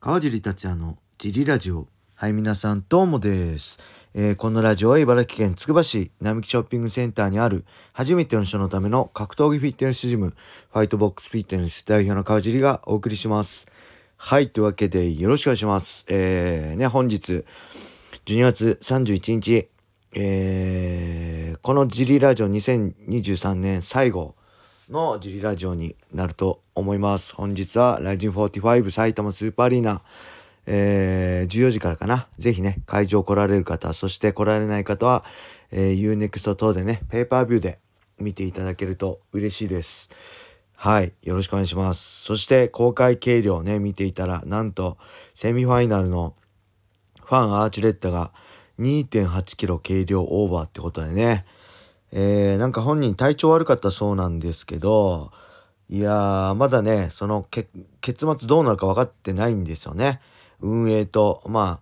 川尻達也のジリラジオ。はい、皆さん、どうもです。えーこのラジオは茨城県つくば市並木ショッピングセンターにある初めての人のための格闘技フィットネスジム、ファイトボックスフィットネス代表の川尻がお送りします。はい、というわけでよろしくお願いします。えー、ね、本日、12月31日、えー、このジリラジオ2023年最後のジリラジオになると思います。本日はライジン45埼玉スーパーアリーナ、えー、14時からかな。ぜひね、会場来られる方、そして来られない方は、えー、Unext 等でね、ペーパービューで見ていただけると嬉しいです。はい。よろしくお願いします。そして、公開計量ね、見ていたら、なんと、セミファイナルのファンアーチレッタが2.8キロ計量オーバーってことでね。えー、なんか本人体調悪かったそうなんですけど、いやー、まだね、その結末どうなるか分かってないんですよね。運営と、ま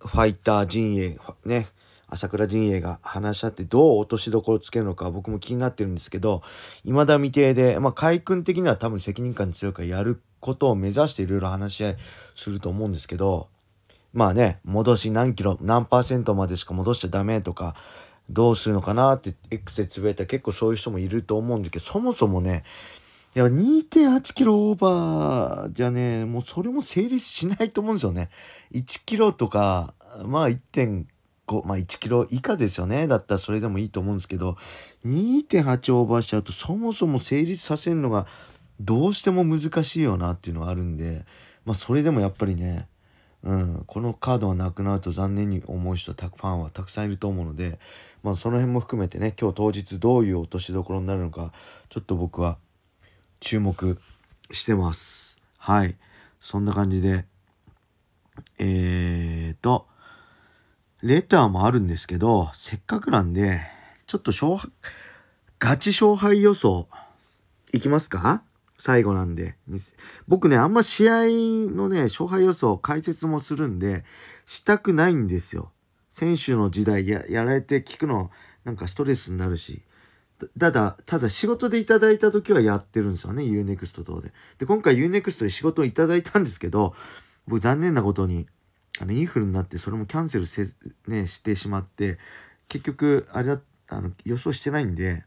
あ、ファイター陣営、ね、朝倉陣営が話し合ってどう落としどころをつけるのか僕も気になってるんですけど、未だ未定で、まあ、海君的には多分責任感強いからやることを目指していろいろ話し合いすると思うんですけど、まあね、戻し何キロ、何パーセントまでしか戻しちゃダメとか、どうするのかなって X でつぶやいたら結構そういう人もいると思うんですけど、そもそもね、いや、2.8キロオーバーじゃね、もうそれも成立しないと思うんですよね。1キロとか、まあ1.5、まあ1キロ以下ですよね。だったらそれでもいいと思うんですけど、2.8オーバーしちゃうとそもそも成立させるのがどうしても難しいよなっていうのがあるんで、まあそれでもやっぱりね、うん、このカードがなくなると残念に思う人たファンはたくさんいると思うので、まあ、その辺も含めてね今日当日どういう落としどころになるのかちょっと僕は注目してますはいそんな感じでえーとレターもあるんですけどせっかくなんでちょっと勝敗ガチ勝敗予想いきますか？最後なんで。僕ね、あんま試合のね、勝敗予想解説もするんで、したくないんですよ。選手の時代ややられて聞くの、なんかストレスになるし。ただ、ただ仕事でいただいた時はやってるんですよね、UNEXT 等で。で、今回 UNEXT で仕事をいただいたんですけど、僕残念なことに、あの、インフルになってそれもキャンセルせ、ね、してしまって、結局、あれだ、あの、予想してないんで、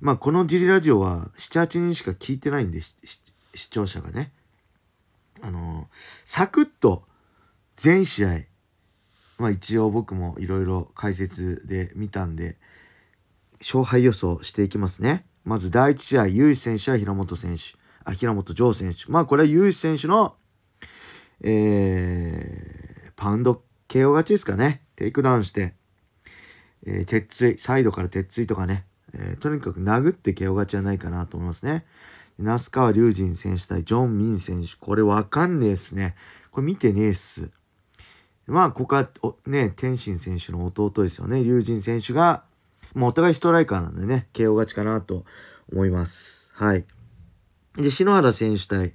まあこのジリラジオは7、8人しか聞いてないんで、視聴者がね。あのー、サクッと全試合、まあ一応僕もいろいろ解説で見たんで、勝敗予想していきますね。まず第1試合、 YUSHI選手対平本選手。あ、平本ジョー選手。まあこれは YUSHI選手の、えー、パウンド KO 勝ちですかね。テイクダウンして、えー、鉄槌、サイドから鉄槌とかね、えー、とにかく殴って KO 勝ちじゃないかなと思いますね。那須川龍心選手対ジョン・ミン選手。これわかんねえっすね。これ見てねえっす。まあ、ここは、ね、天心選手の弟ですよね。龍神選手が、もうお互いストライカーなんでね、KO 勝ちかなと思います。はい。で、篠原選手対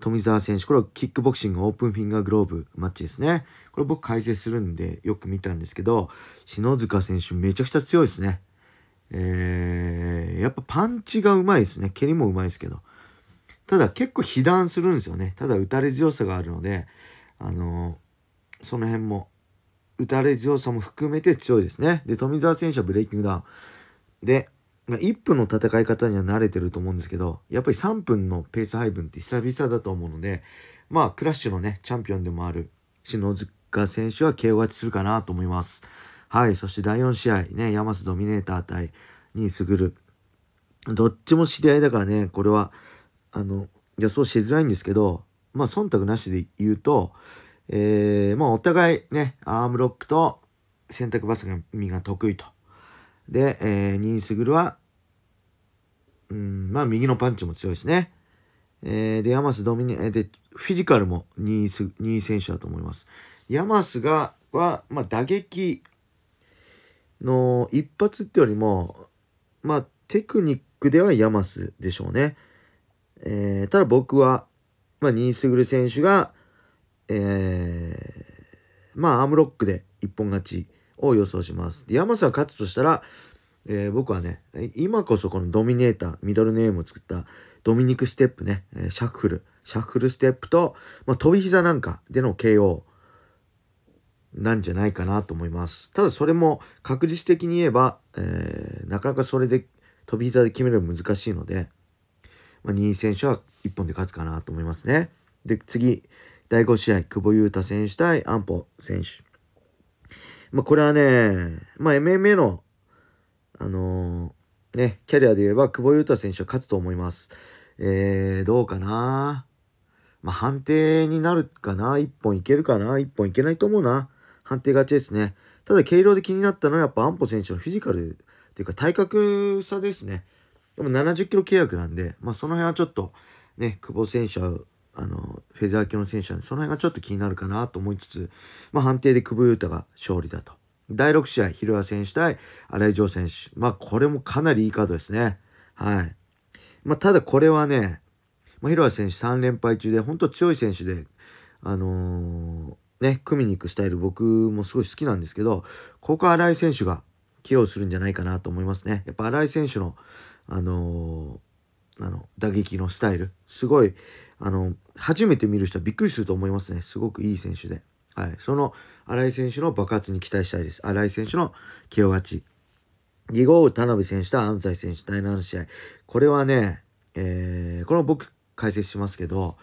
富澤選手。これはキックボクシングオープンフィンガーグローブマッチですね。これ僕解説するんでよく見たんですけど、篠塚選手めちゃくちゃ強いですね。えー、やっぱパンチがうまいですね。蹴りもうまいですけど。ただ結構被弾するんですよね。ただ打たれ強さがあるので、あのー、その辺も、打たれ強さも含めて強いですね。で、富澤選手はブレイキングダウン。で、まあ、1分の戦い方には慣れてると思うんですけど、やっぱり3分のペース配分って久々だと思うので、まあ、クラッシュのね、チャンピオンでもある篠塚選手は KO 勝ちするかなと思います。はい。そして第4試合ね、ヤマスドミネーター対ニースグル。どっちも知り合いだからね、これは、あの、予想しづらいんですけど、まあ、忖度なしで言うと、えー、まあ、お互いね、アームロックと選択バスが身が得意と。で、えー、ニースグルは、うん、まあ、右のパンチも強いですね。えー、で、ヤマスドミネ、えー、で、フィジカルもニース、ニー選手だと思います。ヤマスが、は、まあ、打撃、の一発ってよりも、まあ、テクニックでは弥益でしょうね。えー、ただ僕は、まあ、新居すぐる選手が、えー、まあ、アームロックで一本勝ちを予想します。で、弥益が勝つとしたら、えー、僕はね、今こそこのドミネーター、ミドルネームを作ったドミニク・ステップね、シャッフル、シャッフルステップと、まあ、飛び膝なんかでの KO なんじゃないかなと思います。ただそれも確実的に言えば、えー、なかなかそれで飛び膝で決めるの難しいので、まあ、2位選手は1本で勝つかなと思いますね。で、次、第5試合、久保優太選手対安保選手。まあ、これはね、まあ、MMA の、あのー、ね、キャリアで言えば、久保優太選手は勝つと思います。えー、どうかな？まあ、判定になるかな？一本いけるかな？一本いけないと思うな。判定勝ちですね。ただ、軽量で気になったのはやっぱ安保選手のフィジカルっていうか体格差ですね。でも70キロ契約なんで、まあその辺はちょっとね、久保選手は、あの、フェザー級の選手なんで、その辺がちょっと気になるかなと思いつつ、まあ判定で久保優太が勝利だと。第6試合、広谷選手対新井城選手。まあこれもかなりいいカードですね。はい。まあただこれはね、まあ、広谷選手3連敗中で、本当強い選手で、あのー、ね、組みに行くスタイル僕もすごい好きなんですけど、ここは新井選手が起用するんじゃないかなと思いますね。やっぱ新井選手の、あのー、あの、打撃のスタイル、すごい、あの、初めて見る人はびっくりすると思いますね。すごくいい選手で。はい。その、新井選手の爆発に期待したいです。新井選手の起用勝ち。2号田辺選手と安西選手第7試合。これはね、えー、これも僕解説しますけど、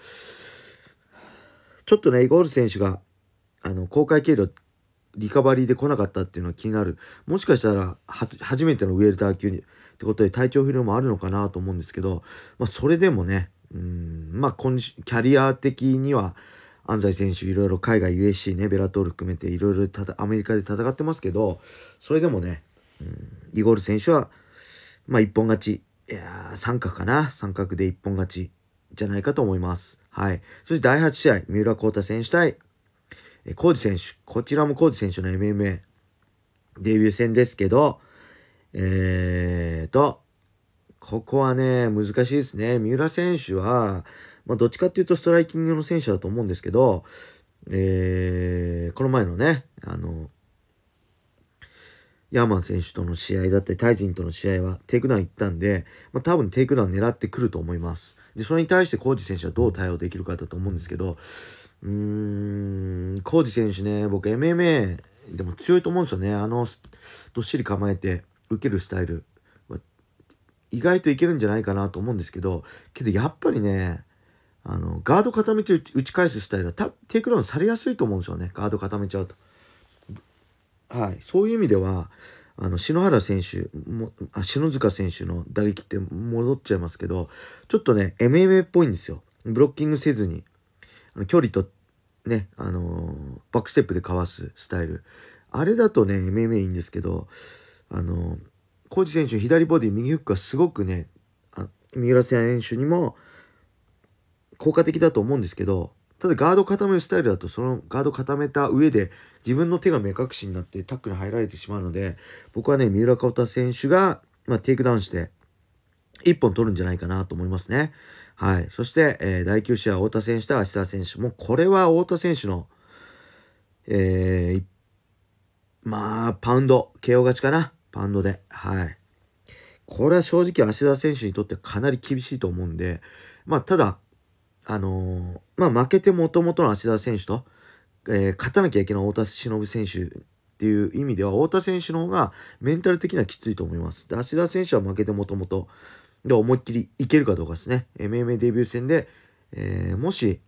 ちょっとね、イゴール選手が、あの、公開経路、リカバリーで来なかったっていうのは気になる。もしかしたら、初めてのウェルター級に、ってことで体調不良もあるのかなと思うんですけど、まあ、それでもね、うん、まあ、キャリア的には、安西選手いろいろ海外 USC ね、ベラトール含めていろいろアメリカで戦ってますけど、それでもね、うん、イゴール選手は、まあ、一本勝ち。いや三角かな三角で一本勝ちじゃないかと思います。はい。そして第8試合、三浦幸太選手対、えコージ選手。こちらもコージ選手の MMA デビュー戦ですけど、えーと、ここはね、難しいですね。三浦選手は、まあ、どっちかっていうとストライキングの選手だと思うんですけど、えー、この前のね、あの、 YA-MAN選手との試合だったり、タイジンとの試合はテイクダウン行ったんで、まあ、多分テイクダウン狙ってくると思います。で、それに対して皇治選手はどう対応できるかだと思うんですけど、うーん、皇治選手ね、僕 MMA でも強いと思うんですよね。あの、どっしり構えて受けるスタイル。意外といけるんじゃないかなと思うんですけど、けどやっぱりね、あの、ガード固めて打ち返すスタイルはテイクダウンされやすいと思うんですよね。ガード固めちゃうと。はい。そういう意味では、あの、篠原選手も、あ、篠塚選手の打撃って戻っちゃいますけど、ちょっとね、MMA っぽいんですよ。ブロッキングせずに、あの距離と、ね、あのー、バックステップでかわすスタイル。あれだとね、MMA いいんですけど、あの、皇治選手左ボディ、右フックはすごくね、あ三浦選手にも効果的だと思うんですけど、ただガード固めるスタイルだとそのガード固めた上で自分の手が目隠しになってタックル入られてしまうので僕はね三浦孝太選手が、まあ、テイクダウンして1本取るんじゃないかなと思いますね。はい。そして、えー、第9試合太田選手と芦田選手もうこれは太田選手のえー、まあパウンド KO 勝ちかなパウンドではいこれは正直芦田選手にとってはかなり厳しいと思うんでまあただあのー、まあ、負けてもともとの芦田選手と、えー、勝たなきゃいけない太田忍選手っていう意味では、太田選手の方がメンタル的にはきついと思います。で、芦田選手は負けてもともと、で、思いっきりいけるかどうかですね。MMA デビュー戦で、えー、もし、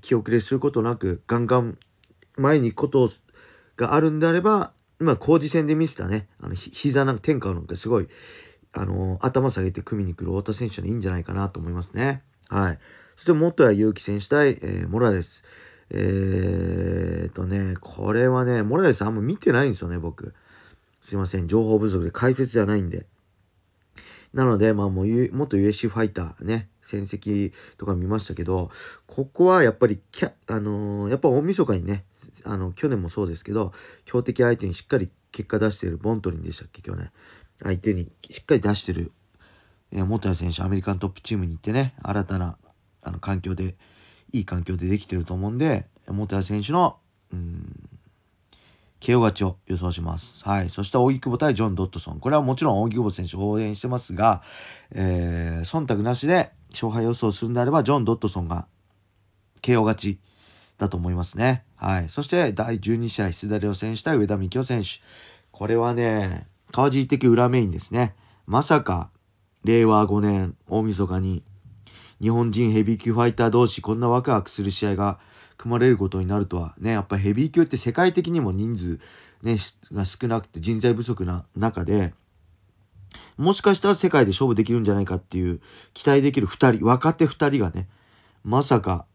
気遅れすることなく、ガンガン前に行くことがあるんであれば、今、工事戦で見せたね、あの、膝なんか天下なんかすごい、あのー、頭下げて組みに来る太田選手のいいんじゃないかなと思いますね。はい。そして元谷祐希選手対、えー、モラレス。えー、とね、これはね、モラレスあんま見てないんですよね、僕。すいません、情報不足で解説じゃないんで。なので、まあもう、元 USC ファイターね、戦績とか見ましたけど、ここはやっぱりキャ、あのー、やっぱ大晦日にね、あの、去年もそうですけど、強敵相手にしっかり結果出しているボントリンでしたっけ、去年。相手にしっかり出してる、えー、元谷選手、アメリカントップチームに行ってね、新たなあの環境でいい環境でできてると思うんで元谷選手のうん KO 勝ちを予想します。はい。そして、大木久保対ジョン・ドットソン。これはもちろん大木久保選手応援してますが、えー、忖度なしで勝敗予想するんであれば、ジョン・ドットソンが KO 勝ちだと思いますね。はい。そして第12試合、スダレオ選手対上田美京選手。これはね、川尻的裏メインですね。まさか、令和5年大晦日に日本人ヘビー級ファイター同士こんなワクワクする試合が組まれることになるとはね、やっぱヘビー級って世界的にも人数ね、が少なくて人材不足な中で、もしかしたら世界で勝負できるんじゃないかっていう期待できる2人、若手2人がね、まさか、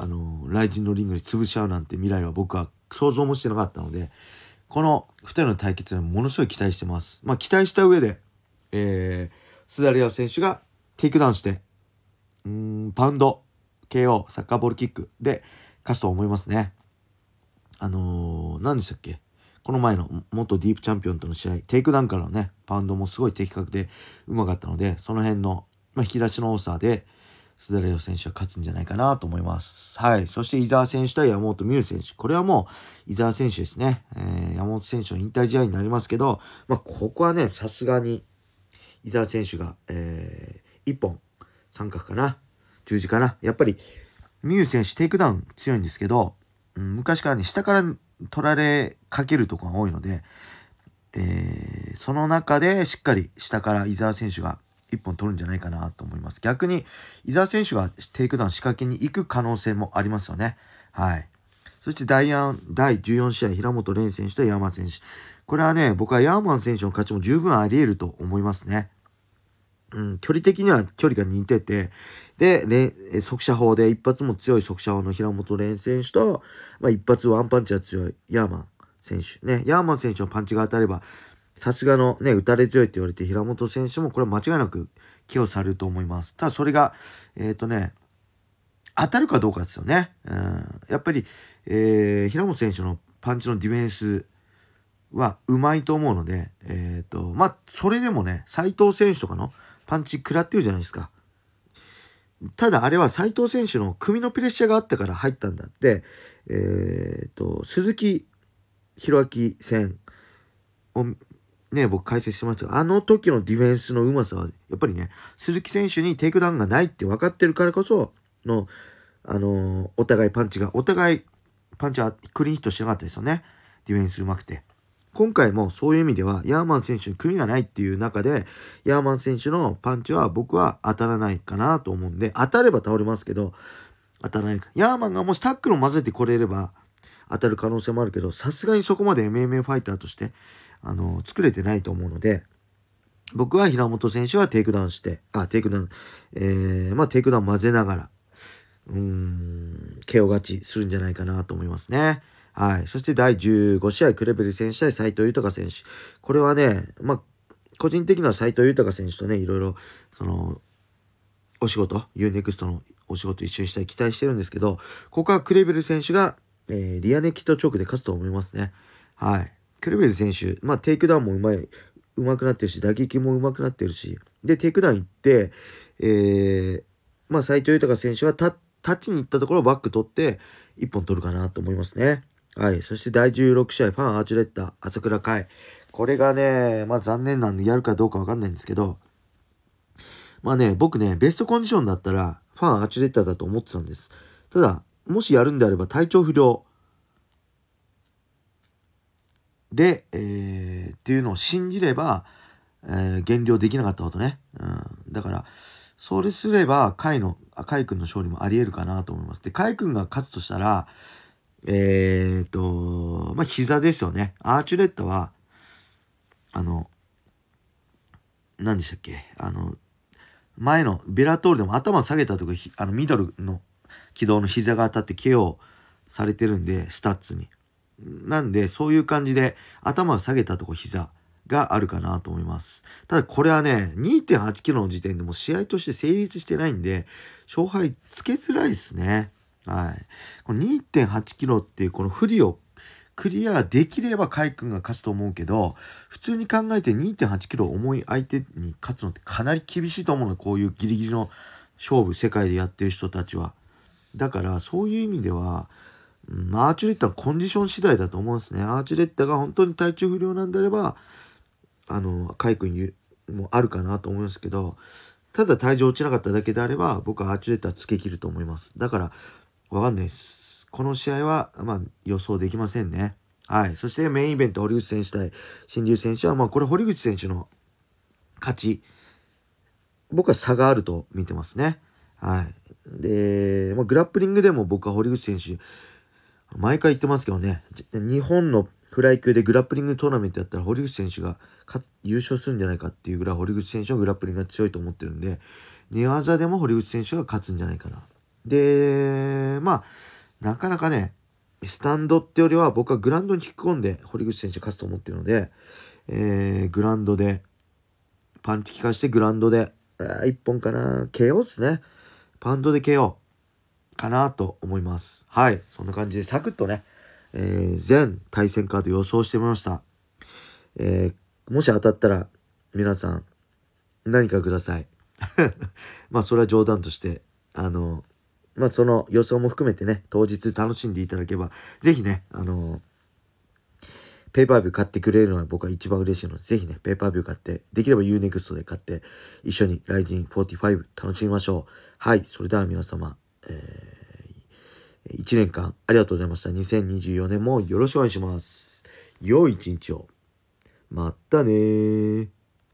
あの、 RIZIN のリングで潰しちゃうなんて未来は僕は想像もしてなかったので、この2人の対決にものすごい期待してます。まあ期待した上で、えー、スダリオ選手がテイクダウンして、うん、パウンド、KO、サッカーボールキックで勝つと思いますね。あのー、何でしたっけ？この前の元 DEEP チャンピオンとの試合、テイクダウンからのね、パウンドもすごい的確でうまかったので、その辺の、まあ、引き出しの多さで、スダリオ選手は勝つんじゃないかなと思います。はい。そして伊沢選手対山本美憂選手。これはもう伊沢選手ですね。えー、山本選手の引退試合になりますけど、まあ、ここはね、さすがに伊沢選手が、えー、1本、三角かな？十字かな？やっぱり、美憂選手テイクダウン強いんですけど、うん、昔からね、下から取られかけるとこが多いので、えー、その中でしっかり下から伊沢選手が1本取るんじゃないかなと思います。逆に伊沢選手がテイクダウン仕掛けに行く可能性もありますよね。はい。そして第第14試合、平本蓮選手とヤーマン選手。これはね、僕はヤーマン選手の勝ちも十分あり得ると思いますね。うん、距離的には距離が似てて、で、速射砲で一発も強い速射砲の平本蓮選手と、まあ、一発ワンパンチが強いヤーマン選手。ね、ヤーマン選手のパンチが当たれば、さすがのね、打たれ強いって言われて平本選手もこれは間違いなく寄与されると思います。ただそれが、えっ、ー、とね、当たるかどうかですよね。うん、やっぱり、えー、平本選手のパンチのディフェンスはうまいと思うので、えっ、ー、と、まあ、それでもね、斎藤選手とかのパンチ食らってるじゃないですか。ただあれは斎藤選手の組みのプレッシャーがあったから入ったんだって、えっ、ー、と、鈴木博昭戦をね、僕解説してましたが、あの時のディフェンスのうまさは、やっぱりね、鈴木選手にテイクダウンがないって分かってるからこその、あのー、お互いパンチが、お互いパンチはクリーンヒットしなかったですよね。ディフェンスうまくて。今回もそういう意味では、ヤーマン選手に組みがないっていう中で、ヤーマン選手のパンチは僕は当たらないかなと思うんで、当たれば倒れますけど、当たらないか。ヤーマンがもしタックルを混ぜてこれれば、当たる可能性もあるけど、さすがにそこまで MMA ファイターとして、あの、作れてないと思うので、僕は平本選手はテイクダウンして、あ、テイクダウン、えー、まあテイクダウン混ぜながら、うーん、KO 勝ちするんじゃないかなと思いますね。はい。そして第15試合、クレベル選手対斎藤裕選手。これはね、まあ、個人的には斎藤裕選手とね、いろいろ、その、お仕事、 U-NEXT のお仕事一緒にしたい期待してるんですけど、ここはクレベル選手が、えー、リアネイキッドチョークで勝つと思いますね。はい。クレベル選手、まあ、テイクダウンもうまい、うまくなってるし、打撃もうまくなってるし、で、テイクダウン行って、えー、まあ、斎藤裕選手はた、立ちに行ったところをバック取って、1本取るかなと思いますね。はい。そして第16試合、フアン・アーチュレッタ、朝倉海。これがね、まあ残念なんでやるかどうかわかんないんですけど、まあね、僕ね、ベストコンディションだったら、フアン・アーチュレッタだと思ってたんです。ただ、もしやるんであれば体調不良で、えー、っていうのを信じれば、えー、減量できなかったことね。うん。だから、それすれば、カイの、カイ君の勝利もあり得るかなと思います。で、カイ君が勝つとしたら、えっ、と、まあ、膝ですよね。アーチュレットは、あの、何でしたっけ？あの、前のベラトールでも頭下げたとこ、あの、ミドルの軌道の膝が当たって KO されてるんで、スタッツに。なんで、そういう感じで頭を下げたとこ膝があるかなと思います。ただこれはね、2.8キロの時点でも試合として成立してないんで、勝敗つけづらいですね。はい。この2.8キロっていうこの不利をクリアできれば海君が勝つと思うけど、普通に考えて2.8キロ重い相手に勝つのってかなり厳しいと思うの。こういうギリギリの勝負、世界でやってる人たちは。だからそういう意味では、うん、アーチュレッタのコンディション次第だと思うんですね。アーチュレッタが本当に体調不良なんであれば、あの、カイ君もあるかなと思いますけど、ただ体重落ちなかっただけであれば、僕はアーチュレッタつけ切ると思います。だから、わかんないです。この試合は、まあ、予想できませんね。はい。そしてメインイベント、堀口選手対新竜選手は、まあ、これ堀口選手の勝ち。僕は差があると見てますね。はい。で、まあ、グラップリングでも僕は堀口選手、毎回言ってますけどね、日本のフライ級でグラップリングトーナメントやったら堀口選手が優勝するんじゃないかっていうぐらい堀口選手のグラップリングが強いと思ってるんで、寝技でも堀口選手が勝つんじゃないかな。で、まあ、なかなかね、スタンドってよりは僕はグラウンドに引っ込んで堀口選手勝つと思ってるので、えー、グラウンドで、パンチ効かしてグラウンドで、1本かな ?KO っすね。パンドで KO かなと思います。はい。そんな感じでサクッとね、えー、全対戦カード予想してみました。えー、もし当たったら皆さん何かください。まあそれは冗談として、あの、まあその予想も含めてね、当日楽しんでいただけば、ぜひね、あのペーパービュー買ってくれるのは僕は一番嬉しいので、ぜひね、ペーパービュー買って、できれば Unext で買って、一緒にライジン45楽しみましょう。はい、それでは皆様、えー、1年間ありがとうございました。2024年もよろしくお願いします。良い一日を。またね